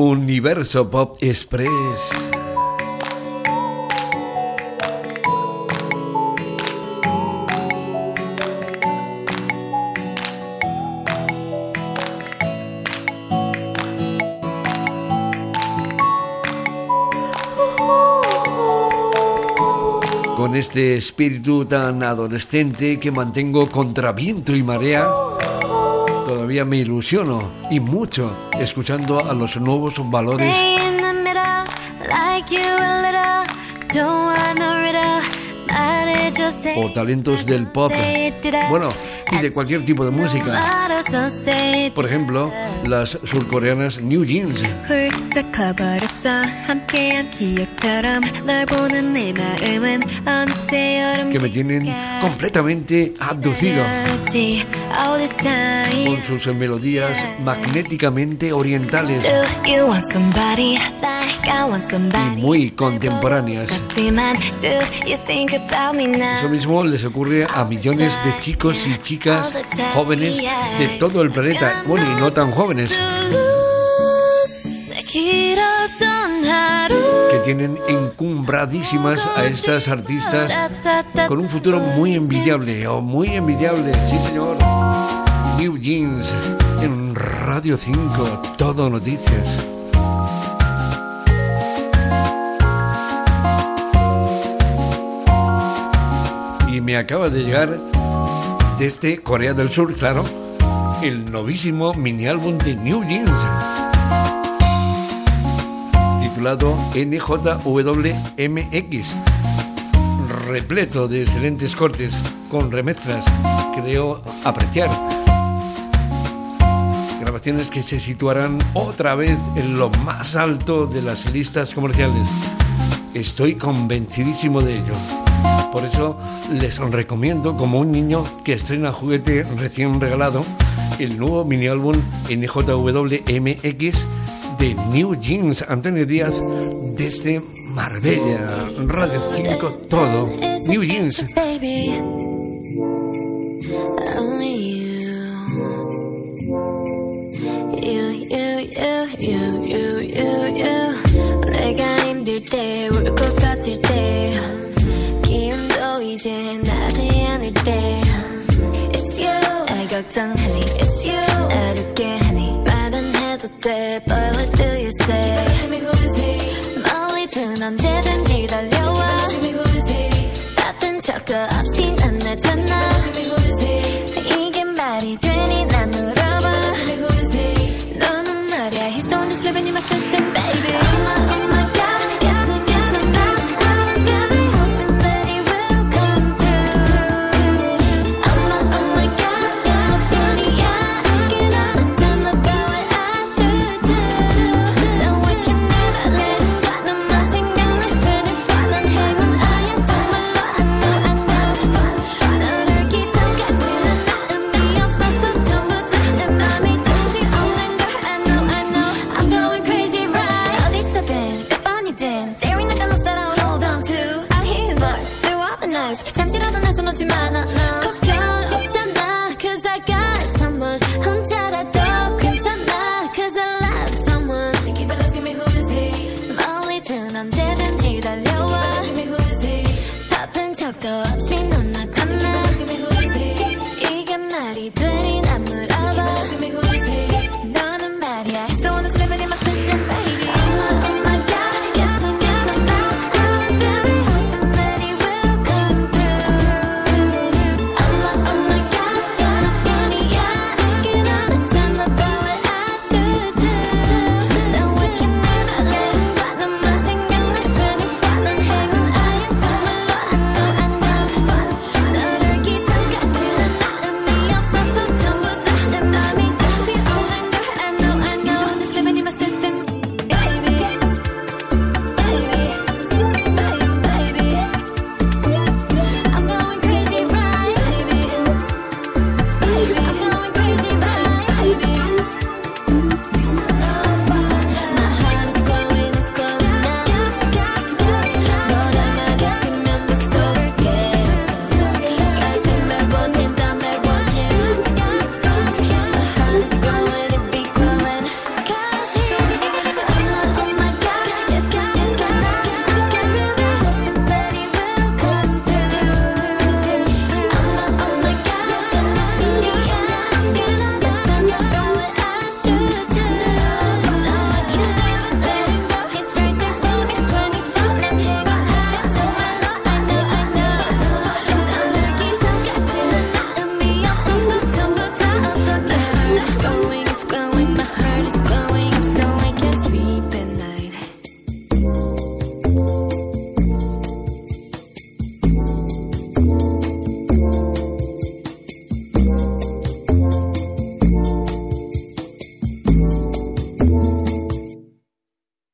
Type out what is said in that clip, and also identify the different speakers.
Speaker 1: Universo Pop Express. Con este espíritu tan adolescente que mantengo contra viento y marea, todavía me ilusiono y mucho escuchando a los nuevos valores o talentos del pop. Bueno, y de cualquier tipo de música. Por ejemplo, las surcoreanas New Jeans. Que me tienen completamente abducido. Con sus melodías magnéticamente orientales. Y muy contemporáneas. Eso mismo les ocurre a millones de chicos y chicas jóvenes de todo el planeta, bueno, y no tan jóvenes, que tienen encumbradísimas a estas artistas con un futuro muy envidiable, o muy envidiable, sí señor. New Jeans en Radio 5, todo noticias. Y me acaba de llegar desde Corea del Sur, claro, el novísimo mini álbum de New Jeans, titulado NJWMX, repleto de excelentes cortes con remezclas que debo apreciar. Grabaciones que se situarán otra vez en lo más alto de las listas comerciales. Estoy convencidísimo de ello. Por eso les recomiendo como un niño que estrena juguete recién regalado el nuevo mini álbum NJWMX de New Jeans Antonio Díaz desde Marbella Radio 5 todo. New Jeans step by step. Noise 잠시라도 나서 놓지 마 no. 걱정 없잖아 cause I got someone 혼자라도 괜찮아 cause I love someone Keep asking me who is he 멀리든 언제든지 달려와 바쁜 척도 없이 너